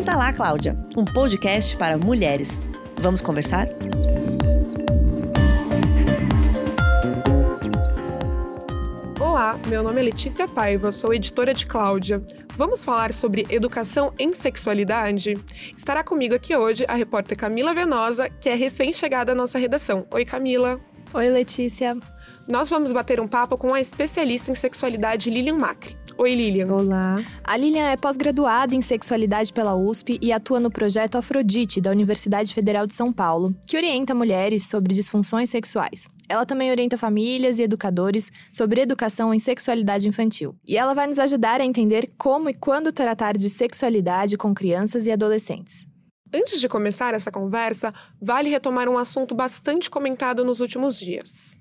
Senta lá, Cláudia, um podcast para mulheres. Vamos conversar? Olá, meu nome é Letícia Paiva, sou editora de Cláudia. Vamos falar sobre educação em sexualidade? Estará comigo aqui hoje a repórter Camila Venosa, que é recém-chegada à nossa redação. Oi, Camila. Oi, Letícia. Nós vamos bater um papo com a especialista em sexualidade Lilian Macri. Oi, Lilian. Olá. A Lilian é pós-graduada em sexualidade pela USP e atua no projeto Afrodite, da Universidade Federal de São Paulo, que orienta mulheres sobre disfunções sexuais. Ela também orienta famílias e educadores sobre educação em sexualidade infantil. E ela vai nos ajudar a entender como e quando tratar de sexualidade com crianças e adolescentes. Antes de começar essa conversa, vale retomar um assunto bastante comentado nos últimos dias.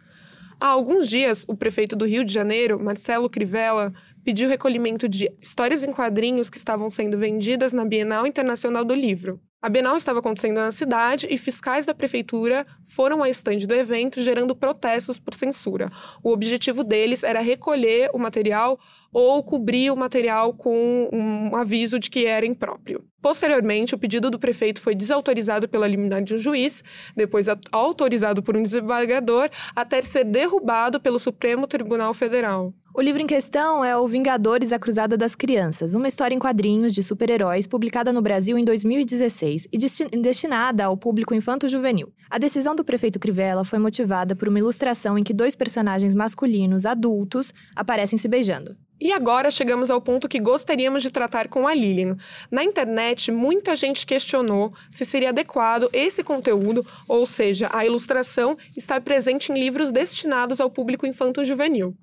Há alguns dias, o prefeito do Rio de Janeiro, Marcelo Crivella, pediu recolhimento de histórias em quadrinhos que estavam sendo vendidas na Bienal Internacional do Livro. A Bienal estava acontecendo na cidade e fiscais da prefeitura foram ao estande do evento, gerando protestos por censura. O objetivo deles era recolher o material ou cobrir o material com um aviso de que era impróprio. Posteriormente, o pedido do prefeito foi desautorizado pela liminar de um juiz, depois autorizado por um desembargador, até ser derrubado pelo Supremo Tribunal Federal. O livro em questão é O Vingadores, a Cruzada das Crianças, uma história em quadrinhos de super-heróis publicada no Brasil em 2016 e destinada ao público infanto-juvenil. A decisão do prefeito Crivella foi motivada por uma ilustração em que dois personagens masculinos adultos aparecem se beijando. E agora chegamos ao ponto que gostaríamos de tratar com a Lilian. Na internet, muita gente questionou se seria adequado esse conteúdo, ou seja, a ilustração, estar presente em livros destinados ao público infanto-juvenil.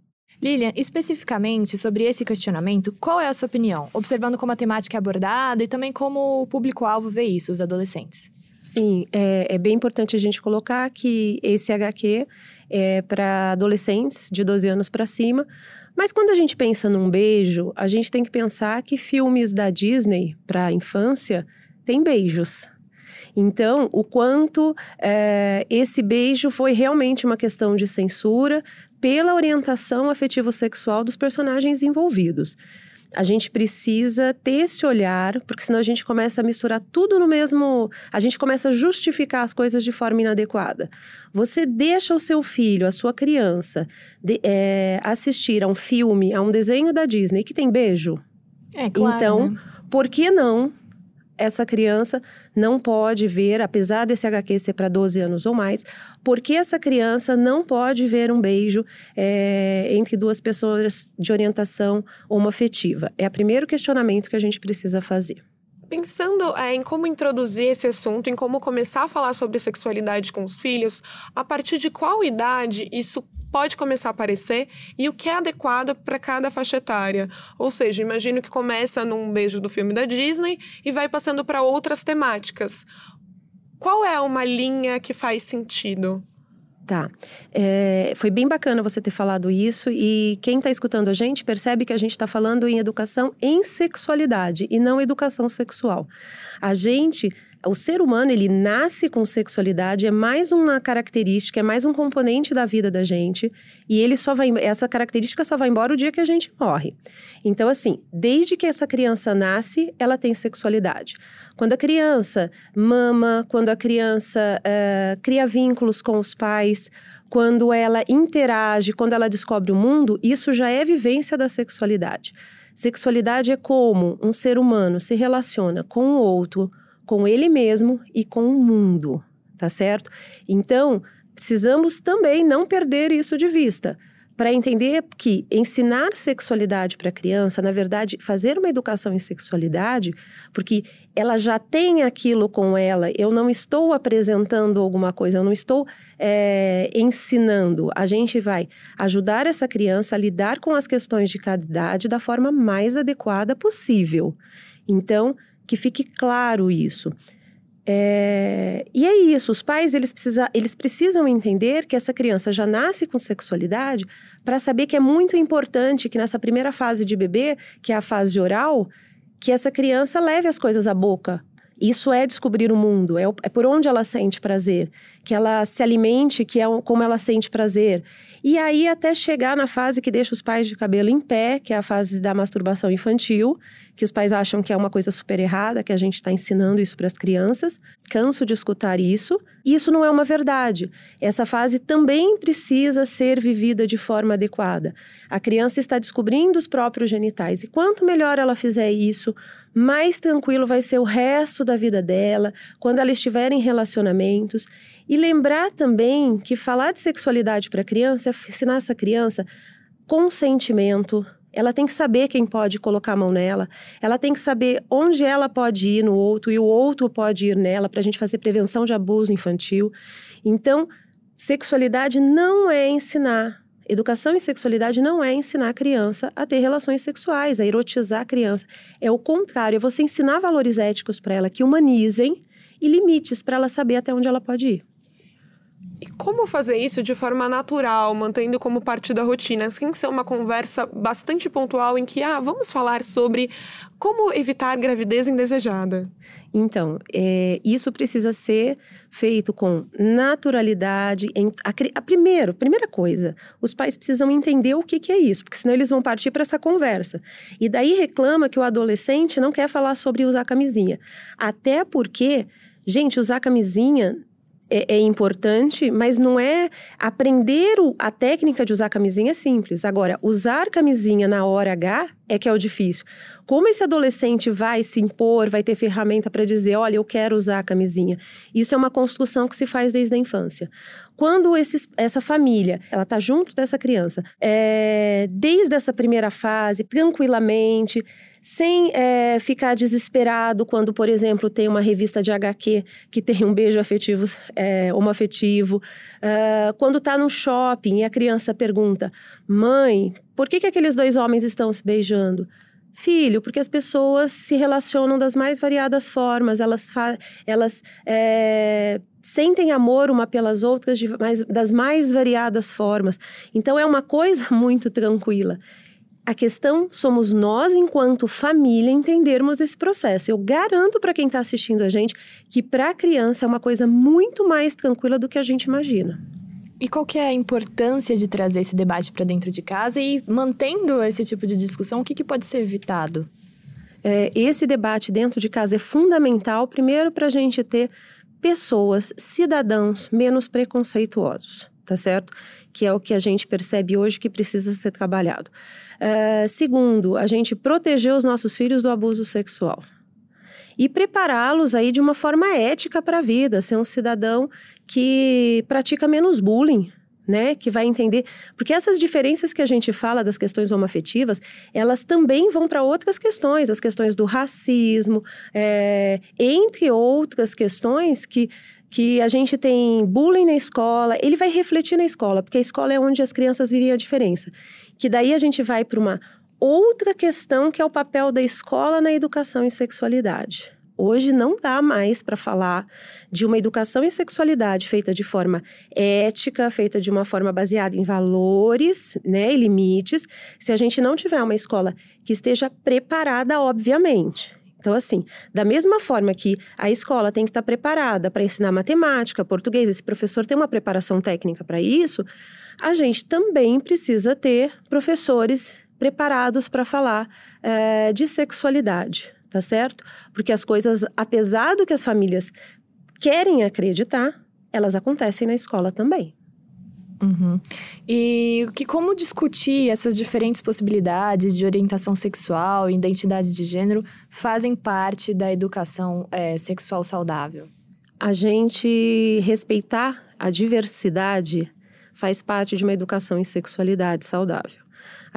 Lilian, especificamente sobre esse questionamento, qual é a sua opinião? Observando como a temática é abordada e também como o público-alvo vê isso, os adolescentes. Sim, é, é, bem importante a gente colocar que esse HQ é para adolescentes de 12 anos para cima. Mas quando a gente pensa num beijo, a gente tem que pensar que filmes da Disney para a infância têm beijos. Então, o quanto é, esse beijo foi realmente uma questão de censura pela orientação afetivo-sexual dos personagens envolvidos. A gente precisa ter esse olhar, porque senão a gente começa a misturar tudo no mesmo. A gente começa a justificar as coisas de forma inadequada. Você deixa o seu filho, a sua criança, de, é, assistir a um filme, a um desenho da Disney que tem beijo? É claro. Então, né? por que não essa criança não pode ver, apesar desse HQ ser para 12 anos ou mais, porque essa criança não pode ver um beijo é, entre duas pessoas de orientação homoafetiva? É o primeiro questionamento que a gente precisa fazer. Pensando é, em como introduzir esse assunto, em como começar a falar sobre sexualidade com os filhos, a partir de qual idade isso pode começar a aparecer e o que é adequado para cada faixa etária. Ou seja, imagino que começa num beijo do filme da Disney e vai passando para outras temáticas. Qual é uma linha que faz sentido? Tá. É, foi bem bacana você ter falado isso e quem está escutando a gente percebe que a gente está falando em educação em sexualidade e não educação sexual. A gente o ser humano, ele nasce com sexualidade, é mais uma característica, é mais um componente da vida da gente, e ele só vai essa característica só vai embora o dia que a gente morre. Então assim, desde que essa criança nasce, ela tem sexualidade. Quando a criança mama, quando a criança uh, cria vínculos com os pais, quando ela interage, quando ela descobre o mundo, isso já é vivência da sexualidade. Sexualidade é como um ser humano se relaciona com o outro, com ele mesmo e com o mundo, tá certo? Então, precisamos também não perder isso de vista para entender que ensinar sexualidade para a criança, na verdade, fazer uma educação em sexualidade, porque ela já tem aquilo com ela, eu não estou apresentando alguma coisa, eu não estou é, ensinando. A gente vai ajudar essa criança a lidar com as questões de cada idade da forma mais adequada possível. Então, que fique claro isso. É, e é isso, os pais eles, precisa, eles precisam entender que essa criança já nasce com sexualidade para saber que é muito importante que nessa primeira fase de bebê, que é a fase oral, que essa criança leve as coisas à boca, Isso é descobrir o mundo, é, é, por onde ela sente prazer, que ela se alimente, que é como ela sente prazer. E aí até chegar na fase que deixa os pais de cabelo em pé, que é a fase da masturbação infantil, que os pais acham que é uma coisa super errada, que a gente está ensinando isso para as crianças. Canso de escutar isso. Isso não é uma verdade. Essa fase também precisa ser vivida de forma adequada. A criança está descobrindo os próprios genitais e quanto melhor ela fizer isso, mais tranquilo vai ser o resto da vida dela, quando ela estiver em relacionamentos. E lembrar também que falar de sexualidade para criança é ensinar essa criança consentimento. Ela tem que saber quem pode colocar a mão nela. Ela tem que saber onde ela pode ir no outro e o outro pode ir nela para a gente fazer prevenção de abuso infantil. Então, sexualidade não é ensinar. Educação em sexualidade não é ensinar a criança a ter relações sexuais, a erotizar a criança. É o contrário, é você ensinar valores éticos para ela que humanizem e limites para ela saber até onde ela pode ir. E como fazer isso de forma natural, mantendo como parte da rotina, sem ser uma conversa bastante pontual em que, ah, vamos falar sobre como evitar gravidez indesejada? Então, é, isso precisa ser feito com naturalidade. Em, a, a, primeiro, primeira coisa, os pais precisam entender o que, que é isso, porque senão eles vão partir para essa conversa. E daí reclama que o adolescente não quer falar sobre usar camisinha. Até porque, gente, usar camisinha é, é, importante, mas não é aprender o, a técnica de usar camisinha é simples. Agora, usar camisinha na hora H é que é o difícil. Como esse adolescente vai se impor, vai ter ferramenta para dizer, olha, eu quero usar a camisinha. Isso é uma construção que se faz desde a infância. Quando esses, essa família, ela está junto dessa criança, é, desde essa primeira fase, tranquilamente, sem é, ficar desesperado quando, por exemplo, tem uma revista de HQ que tem um beijo afetivo, é, homoafetivo. Uh, quando está no shopping e a criança pergunta, mãe, por que, que aqueles dois homens estão se beijando? Filho, porque as pessoas se relacionam das mais variadas formas, elas, elas é, sentem amor uma pelas outras mais, das mais variadas formas. Então é uma coisa muito tranquila. A questão somos nós, enquanto família, entendermos esse processo. Eu garanto para quem está assistindo a gente que para a criança é uma coisa muito mais tranquila do que a gente imagina. E qual que é a importância de trazer esse debate para dentro de casa e mantendo esse tipo de discussão, o que, que pode ser evitado? É, esse debate dentro de casa é fundamental, primeiro, para a gente ter pessoas, cidadãos menos preconceituosos, tá certo? Que é o que a gente percebe hoje que precisa ser trabalhado. Uh, segundo, a gente proteger os nossos filhos do abuso sexual e prepará-los aí de uma forma ética para a vida, ser um cidadão que pratica menos bullying, né, que vai entender, porque essas diferenças que a gente fala das questões homoafetivas, elas também vão para outras questões, as questões do racismo, é, entre outras questões que que a gente tem bullying na escola, ele vai refletir na escola, porque a escola é onde as crianças vivem a diferença. Que daí a gente vai para uma outra questão que é o papel da escola na educação em sexualidade. Hoje não dá mais para falar de uma educação em sexualidade feita de forma ética, feita de uma forma baseada em valores, né, e limites, se a gente não tiver uma escola que esteja preparada, obviamente. Então, assim, da mesma forma que a escola tem que estar preparada para ensinar matemática, português, esse professor tem uma preparação técnica para isso, a gente também precisa ter professores preparados para falar é, de sexualidade, tá certo? Porque as coisas, apesar do que as famílias querem acreditar, elas acontecem na escola também. Uhum. E que como discutir essas diferentes possibilidades de orientação sexual e identidade de gênero fazem parte da educação é, sexual saudável? A gente respeitar a diversidade faz parte de uma educação em sexualidade saudável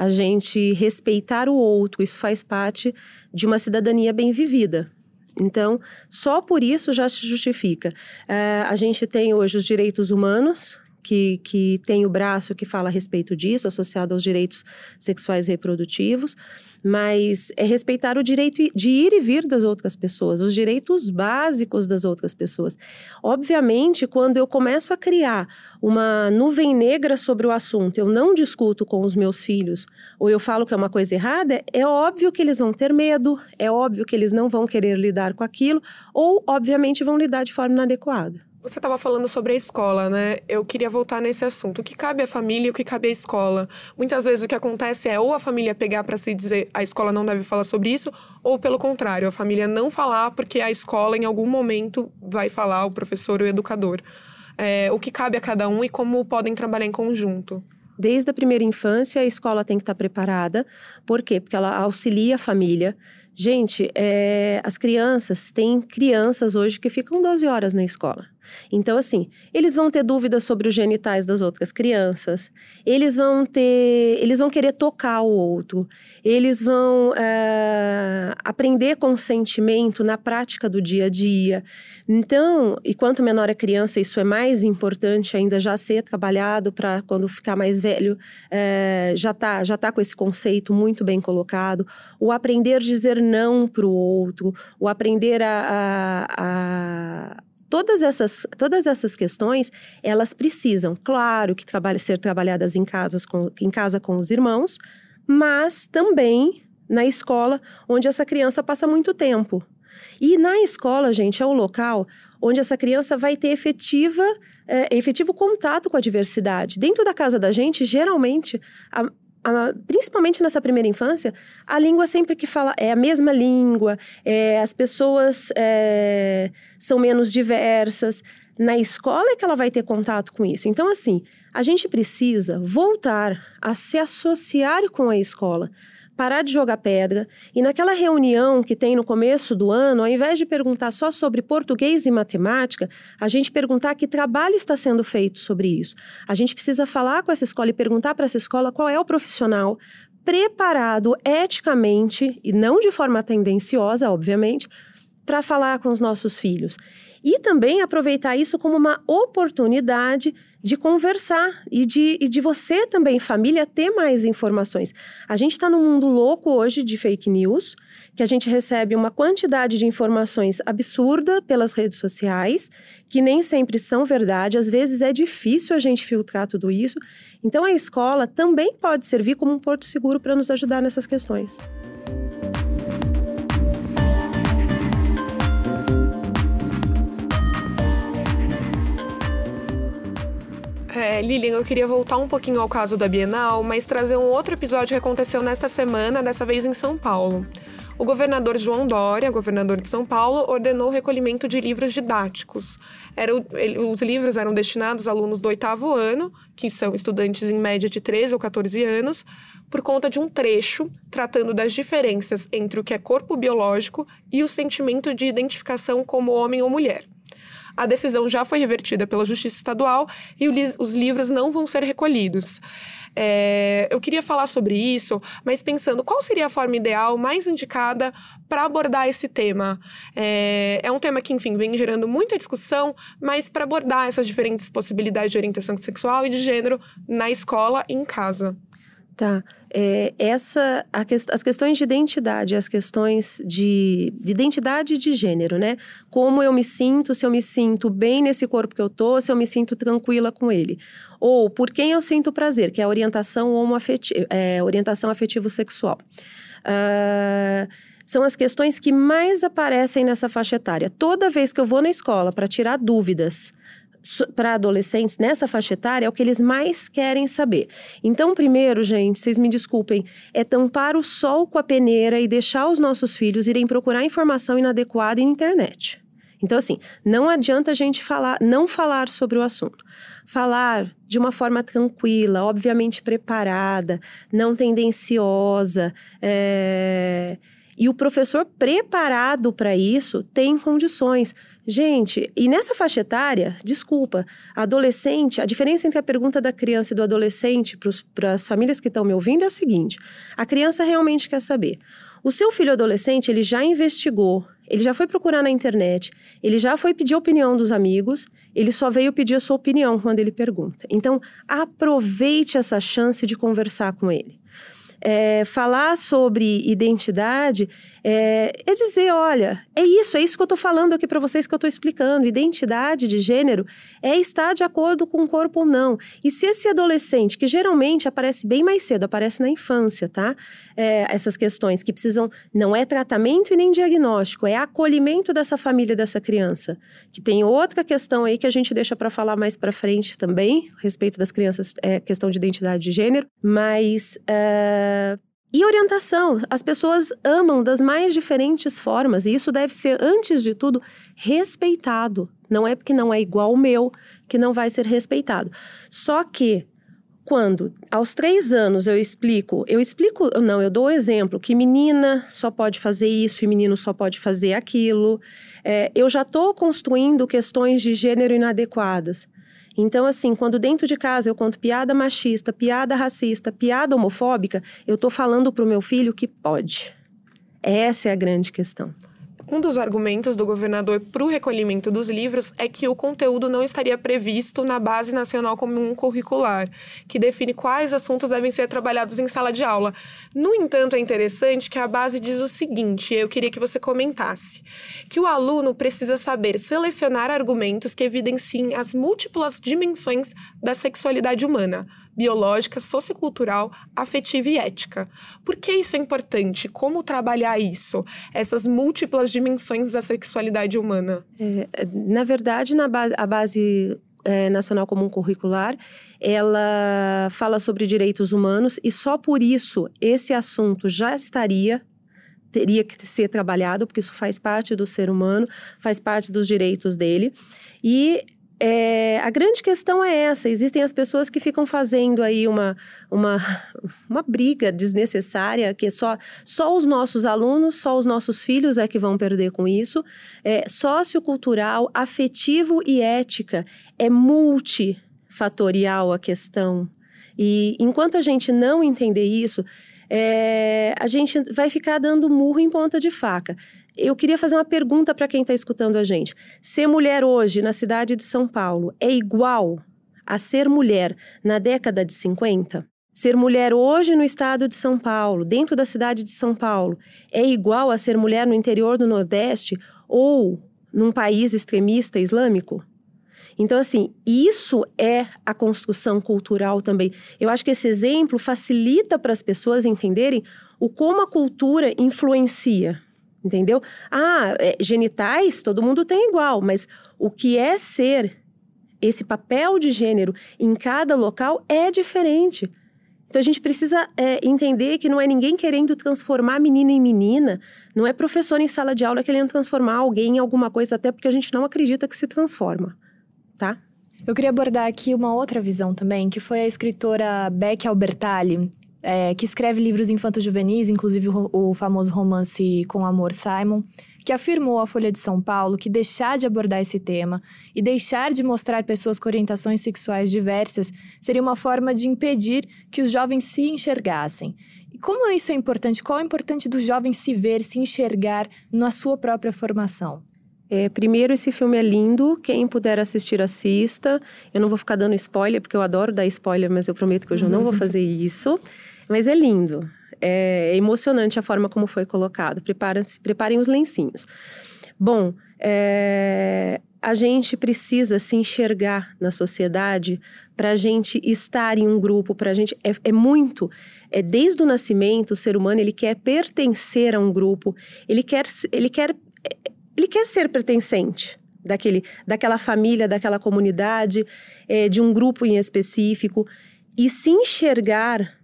a gente respeitar o outro, isso faz parte de uma cidadania bem vivida. Então, só por isso já se justifica. É, a gente tem hoje os direitos humanos, que, que tem o braço que fala a respeito disso, associado aos direitos sexuais reprodutivos, mas é respeitar o direito de ir e vir das outras pessoas, os direitos básicos das outras pessoas. Obviamente, quando eu começo a criar uma nuvem negra sobre o assunto, eu não discuto com os meus filhos, ou eu falo que é uma coisa errada, é óbvio que eles vão ter medo, é óbvio que eles não vão querer lidar com aquilo, ou, obviamente, vão lidar de forma inadequada. Você estava falando sobre a escola, né? Eu queria voltar nesse assunto. O que cabe à família e o que cabe à escola? Muitas vezes o que acontece é ou a família pegar para se dizer a escola não deve falar sobre isso, ou pelo contrário, a família não falar porque a escola em algum momento vai falar, o professor ou o educador. É, o que cabe a cada um e como podem trabalhar em conjunto. Desde a primeira infância, a escola tem que estar preparada. Por quê? Porque ela auxilia a família. Gente, é, as crianças, tem crianças hoje que ficam 12 horas na escola. Então, assim, eles vão ter dúvidas sobre os genitais das outras crianças, eles vão ter. Eles vão querer tocar o outro, eles vão é, aprender consentimento na prática do dia a dia. Então, e quanto menor a criança, isso é mais importante ainda já ser trabalhado para quando ficar mais velho, é, já tá, já tá com esse conceito muito bem colocado. O aprender a dizer não para o outro, o aprender a, a, a todas essas, todas essas questões, elas precisam, claro, que trabalhe, ser trabalhadas em, casas com, em casa com os irmãos, mas também na escola, onde essa criança passa muito tempo. E na escola, gente, é o local onde essa criança vai ter efetiva, é, efetivo contato com a diversidade. Dentro da casa da gente, geralmente, a, a, principalmente nessa primeira infância, a língua sempre que fala é a mesma língua, é, as pessoas é, são menos diversas. Na escola é que ela vai ter contato com isso. Então, assim, a gente precisa voltar a se associar com a escola parar de jogar pedra e naquela reunião que tem no começo do ano, ao invés de perguntar só sobre português e matemática, a gente perguntar que trabalho está sendo feito sobre isso. A gente precisa falar com essa escola e perguntar para essa escola qual é o profissional preparado eticamente e não de forma tendenciosa, obviamente, para falar com os nossos filhos. E também aproveitar isso como uma oportunidade de conversar e de, e de você também, família, ter mais informações. A gente está num mundo louco hoje de fake news, que a gente recebe uma quantidade de informações absurda pelas redes sociais, que nem sempre são verdade, às vezes é difícil a gente filtrar tudo isso. Então a escola também pode servir como um porto seguro para nos ajudar nessas questões. É, Lilian, eu queria voltar um pouquinho ao caso da Bienal, mas trazer um outro episódio que aconteceu nesta semana, dessa vez em São Paulo. O governador João Dória, governador de São Paulo, ordenou o recolhimento de livros didáticos. Era, os livros eram destinados a alunos do oitavo ano, que são estudantes em média de 13 ou 14 anos, por conta de um trecho tratando das diferenças entre o que é corpo biológico e o sentimento de identificação como homem ou mulher. A decisão já foi revertida pela Justiça Estadual e os livros não vão ser recolhidos. É, eu queria falar sobre isso, mas pensando qual seria a forma ideal, mais indicada para abordar esse tema. É, é, um tema que, enfim, vem gerando muita discussão, mas para abordar essas diferentes possibilidades de orientação sexual e de gênero na escola e em casa. Tá. É, essa, a, as questões de identidade, as questões de, de, identidade de gênero, né? Como eu me sinto, se eu me sinto bem nesse corpo que eu tô, se eu me sinto tranquila com ele. Ou por quem eu sinto prazer, que é a orientação homoafetiva, é, orientação afetivo-sexual. Uh, são as questões que mais aparecem nessa faixa etária. Toda vez que eu vou na escola para tirar dúvidas para adolescentes nessa faixa etária é o que eles mais querem saber. Então, primeiro, gente, vocês me desculpem, é tampar o sol com a peneira e deixar os nossos filhos irem procurar informação inadequada na internet. Então, assim, não adianta a gente falar, não falar sobre o assunto. Falar de uma forma tranquila, obviamente preparada, não tendenciosa, é e o professor preparado para isso tem condições. Gente, e nessa faixa etária, desculpa, adolescente, a diferença entre a pergunta da criança e do adolescente para as famílias que estão me ouvindo é a seguinte: a criança realmente quer saber. O seu filho adolescente, ele já investigou, ele já foi procurar na internet, ele já foi pedir a opinião dos amigos, ele só veio pedir a sua opinião quando ele pergunta. Então, aproveite essa chance de conversar com ele. É, falar sobre identidade é, é, dizer, olha, é isso, é isso que eu estou falando aqui para vocês que eu estou explicando. Identidade de gênero é estar de acordo com o corpo ou não. E se esse adolescente, que geralmente aparece bem mais cedo, aparece na infância, tá? É, essas questões que precisam, não é tratamento e nem diagnóstico, é acolhimento dessa família, dessa criança. Que tem outra questão aí que a gente deixa para falar mais para frente também, a respeito das crianças, é, questão de identidade de gênero, mas. É, e orientação. As pessoas amam das mais diferentes formas, e isso deve ser, antes de tudo, respeitado. Não é porque não é igual ao meu que não vai ser respeitado. Só que quando aos três anos eu explico, eu explico, não, eu dou o exemplo que menina só pode fazer isso e menino só pode fazer aquilo. É, eu já estou construindo questões de gênero inadequadas. Então, assim, quando dentro de casa eu conto piada machista, piada racista, piada homofóbica, eu tô falando pro meu filho que pode. Essa é a grande questão. Um dos argumentos do governador para o recolhimento dos livros é que o conteúdo não estaria previsto na Base Nacional Comum Curricular, que define quais assuntos devem ser trabalhados em sala de aula. No entanto, é interessante que a base diz o seguinte: eu queria que você comentasse, que o aluno precisa saber selecionar argumentos que evidenciem as múltiplas dimensões da sexualidade humana biológica, sociocultural, afetiva e ética. Por que isso é importante? Como trabalhar isso? Essas múltiplas dimensões da sexualidade humana? É, na verdade, na base, a base é, Nacional Comum Curricular, ela fala sobre direitos humanos e só por isso esse assunto já estaria teria que ser trabalhado, porque isso faz parte do ser humano, faz parte dos direitos dele. E é, a grande questão é essa: existem as pessoas que ficam fazendo aí uma, uma, uma briga desnecessária, que é só, só os nossos alunos, só os nossos filhos é que vão perder com isso. É, sociocultural, afetivo e ética é multifatorial a questão. E enquanto a gente não entender isso, é, a gente vai ficar dando murro em ponta de faca. Eu queria fazer uma pergunta para quem está escutando a gente. Ser mulher hoje na cidade de São Paulo é igual a ser mulher na década de 50? Ser mulher hoje no estado de São Paulo, dentro da cidade de São Paulo, é igual a ser mulher no interior do Nordeste ou num país extremista islâmico? Então, assim, isso é a construção cultural também. Eu acho que esse exemplo facilita para as pessoas entenderem o como a cultura influencia entendeu? Ah, é, genitais todo mundo tem igual, mas o que é ser esse papel de gênero em cada local é diferente. Então a gente precisa é, entender que não é ninguém querendo transformar menina em menina, não é professor em sala de aula querendo transformar alguém em alguma coisa, até porque a gente não acredita que se transforma, tá? Eu queria abordar aqui uma outra visão também, que foi a escritora Beck Albertalli, é, que escreve livros infanto-juvenis, inclusive o, o, famoso romance Com Amor Simon, que afirmou à Folha de São Paulo que deixar de abordar esse tema e deixar de mostrar pessoas com orientações sexuais diversas seria uma forma de impedir que os jovens se enxergassem. E como isso é importante? Qual é o importante do jovem se ver, se enxergar na sua própria formação? É, primeiro, esse filme é lindo. Quem puder assistir, assista. Eu não vou ficar dando spoiler, porque eu adoro dar spoiler, mas eu prometo que hoje eu não vou fazer isso. Mas é lindo. É emocionante a forma como foi colocado. Preparem-se, preparem os lencinhos. Bom, é, a gente precisa se enxergar na sociedade para a gente estar em um grupo, para a gente é, é, muito, é desde o nascimento o ser humano ele quer pertencer a um grupo, ele quer, ele quer, ele quer ser pertencente daquele, daquela família, daquela comunidade, é, de um grupo em específico e se enxergar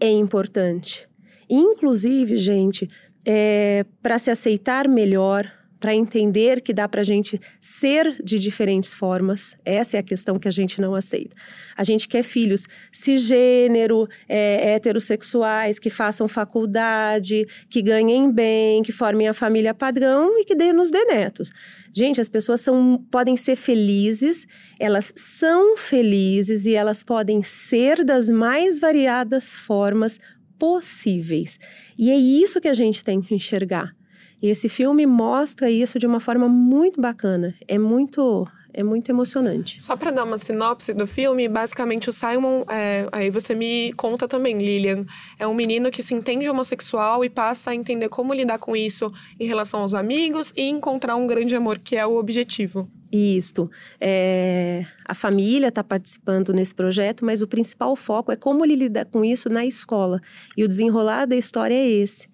é importante. Inclusive, gente, é, para se aceitar melhor, para entender que dá para a gente ser de diferentes formas. Essa é a questão que a gente não aceita. A gente quer filhos cisgênero, é, heterossexuais, que façam faculdade, que ganhem bem, que formem a família padrão e que dê, nos dê netos. Gente, as pessoas são, podem ser felizes, elas são felizes e elas podem ser das mais variadas formas possíveis. E é isso que a gente tem que enxergar E esse filme mostra isso de uma forma muito bacana. É muito é muito emocionante. Só para dar uma sinopse do filme, basicamente o Simon, é, aí você me conta também, Lilian, é um menino que se entende homossexual e passa a entender como lidar com isso em relação aos amigos e encontrar um grande amor, que é o objetivo. Isto. É, a família está participando nesse projeto, mas o principal foco é como ele lida com isso na escola. E o desenrolar da história é esse.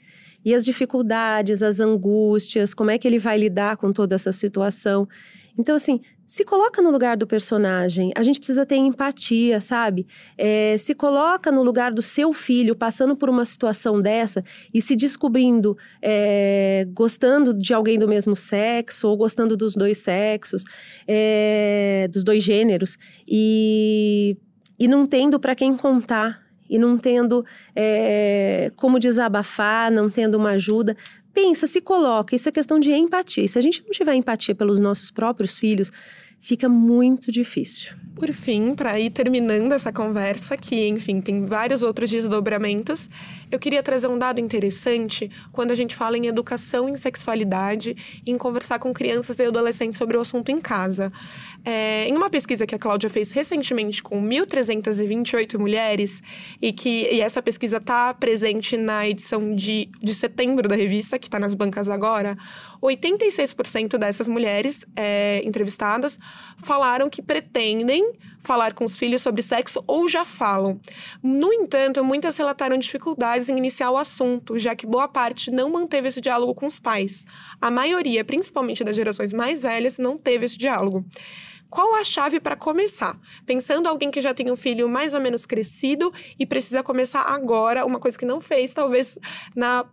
E as dificuldades, as angústias, como é que ele vai lidar com toda essa situação. Então, assim, se coloca no lugar do personagem. A gente precisa ter empatia, sabe? É, se coloca no lugar do seu filho passando por uma situação dessa e se descobrindo é, gostando de alguém do mesmo sexo ou gostando dos dois sexos, é, dos dois gêneros e, e não tendo para quem contar. E não tendo é, como desabafar, não tendo uma ajuda, pensa, se coloca. Isso é questão de empatia. E se a gente não tiver empatia pelos nossos próprios filhos, fica muito difícil. Por fim, para ir terminando essa conversa, que enfim tem vários outros desdobramentos, eu queria trazer um dado interessante quando a gente fala em educação em sexualidade e em conversar com crianças e adolescentes sobre o assunto em casa. É, em uma pesquisa que a Cláudia fez recentemente com 1.328 mulheres, e que e essa pesquisa está presente na edição de, de setembro da revista, que está nas bancas agora, 86% dessas mulheres é, entrevistadas falaram que pretendem falar com os filhos sobre sexo ou já falam. No entanto, muitas relataram dificuldades em iniciar o assunto, já que boa parte não manteve esse diálogo com os pais. A maioria, principalmente das gerações mais velhas, não teve esse diálogo. Qual a chave para começar? Pensando alguém que já tem um filho mais ou menos crescido e precisa começar agora, uma coisa que não fez, talvez na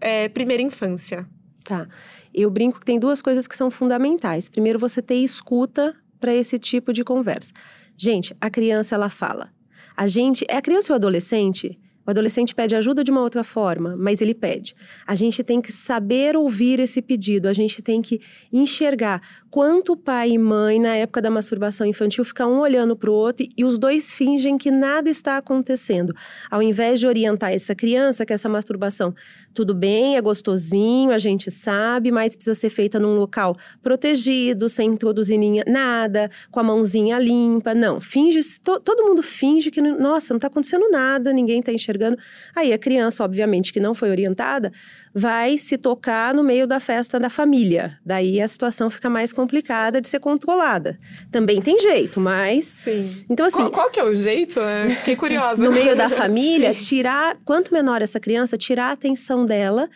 é, primeira infância. Tá. Eu brinco que tem duas coisas que são fundamentais. Primeiro, você ter escuta para esse tipo de conversa. Gente, a criança ela fala. A gente, é a criança ou o adolescente, o adolescente pede ajuda de uma outra forma, mas ele pede. A gente tem que saber ouvir esse pedido, a gente tem que enxergar quanto pai e mãe, na época da masturbação infantil, ficam um olhando para o outro e os dois fingem que nada está acontecendo. Ao invés de orientar essa criança que essa masturbação, tudo bem, é gostosinho, a gente sabe, mas precisa ser feita num local protegido, sem introduzir nada, com a mãozinha limpa. Não, finge, todo mundo finge que, nossa, não está acontecendo nada, ninguém está enxergando enxergando. Aí a criança, obviamente, que não foi orientada, vai se tocar no meio da festa da família. Daí a situação fica mais complicada de ser controlada. Também tem jeito, mas. Sim. Então, assim. Qual, qual que é o jeito? É, fiquei curiosa. no meio da família, tirar. Quanto menor essa criança, tirar a atenção dela,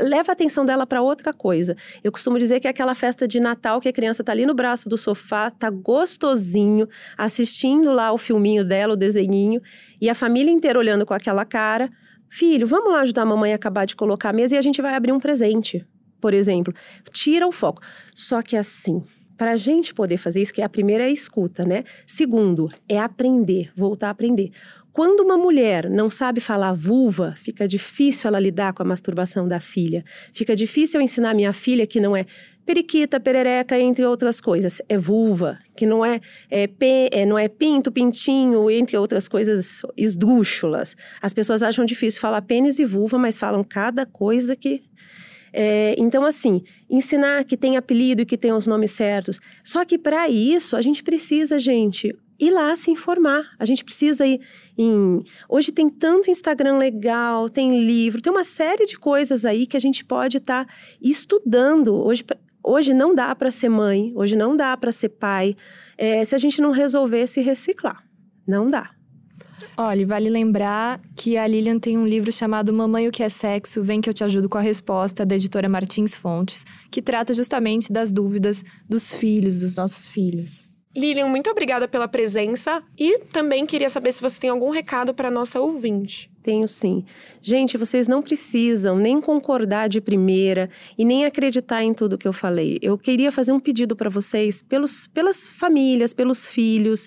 leva a atenção dela para outra coisa. Eu costumo dizer que é aquela festa de Natal que a criança tá ali no braço do sofá, tá gostosinho, assistindo lá o filminho dela, o desenhinho, e a família inteira olhando com aquela cara. Filho, vamos lá ajudar a mamãe a acabar de colocar a mesa e a gente vai abrir um presente, por exemplo. Tira o foco. Só que assim, para a gente poder fazer isso, que é a primeira é a escuta, né? Segundo, é aprender, voltar a aprender. Quando uma mulher não sabe falar vulva, fica difícil ela lidar com a masturbação da filha. Fica difícil eu ensinar minha filha que não é periquita, perereca, entre outras coisas. É vulva, que não é, é, pe, é, não é pinto, pintinho, entre outras coisas esdrúxulas. As pessoas acham difícil falar pênis e vulva, mas falam cada coisa que é, então, assim, ensinar que tem apelido e que tem os nomes certos. Só que para isso, a gente precisa, gente, ir lá se informar. A gente precisa ir em. Hoje tem tanto Instagram legal, tem livro, tem uma série de coisas aí que a gente pode estar tá estudando. Hoje, hoje não dá para ser mãe, hoje não dá para ser pai, é, se a gente não resolver se reciclar. Não dá. Olha, vale lembrar que a Lilian tem um livro chamado Mamãe o que é sexo, vem que eu te ajudo com a resposta, da editora Martins Fontes, que trata justamente das dúvidas dos filhos, dos nossos filhos. Lilian, muito obrigada pela presença e também queria saber se você tem algum recado para nossa ouvinte. Tenho sim. Gente, vocês não precisam nem concordar de primeira e nem acreditar em tudo que eu falei. Eu queria fazer um pedido para vocês, pelos, pelas famílias, pelos filhos,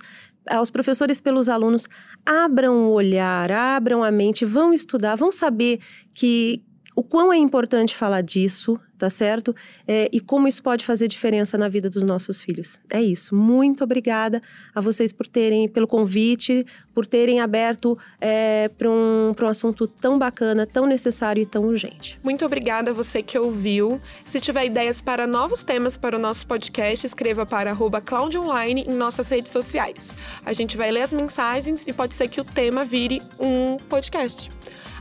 aos professores, pelos alunos, abram o olhar, abram a mente, vão estudar, vão saber que o quão é importante falar disso, tá certo? É, e como isso pode fazer diferença na vida dos nossos filhos. É isso. Muito obrigada a vocês por terem, pelo convite, por terem aberto é, para um, um assunto tão bacana, tão necessário e tão urgente. Muito obrigada a você que ouviu. Se tiver ideias para novos temas para o nosso podcast, escreva para @claudionline em nossas redes sociais. A gente vai ler as mensagens e pode ser que o tema vire um podcast.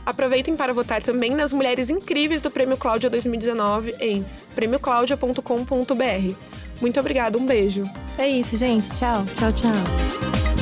Aproveitem para votar também nas mulheres incríveis do Prêmio Cláudia 2019 em prêmioclaudia.com.br. Muito obrigada, um beijo. É isso, gente. Tchau. Tchau, tchau.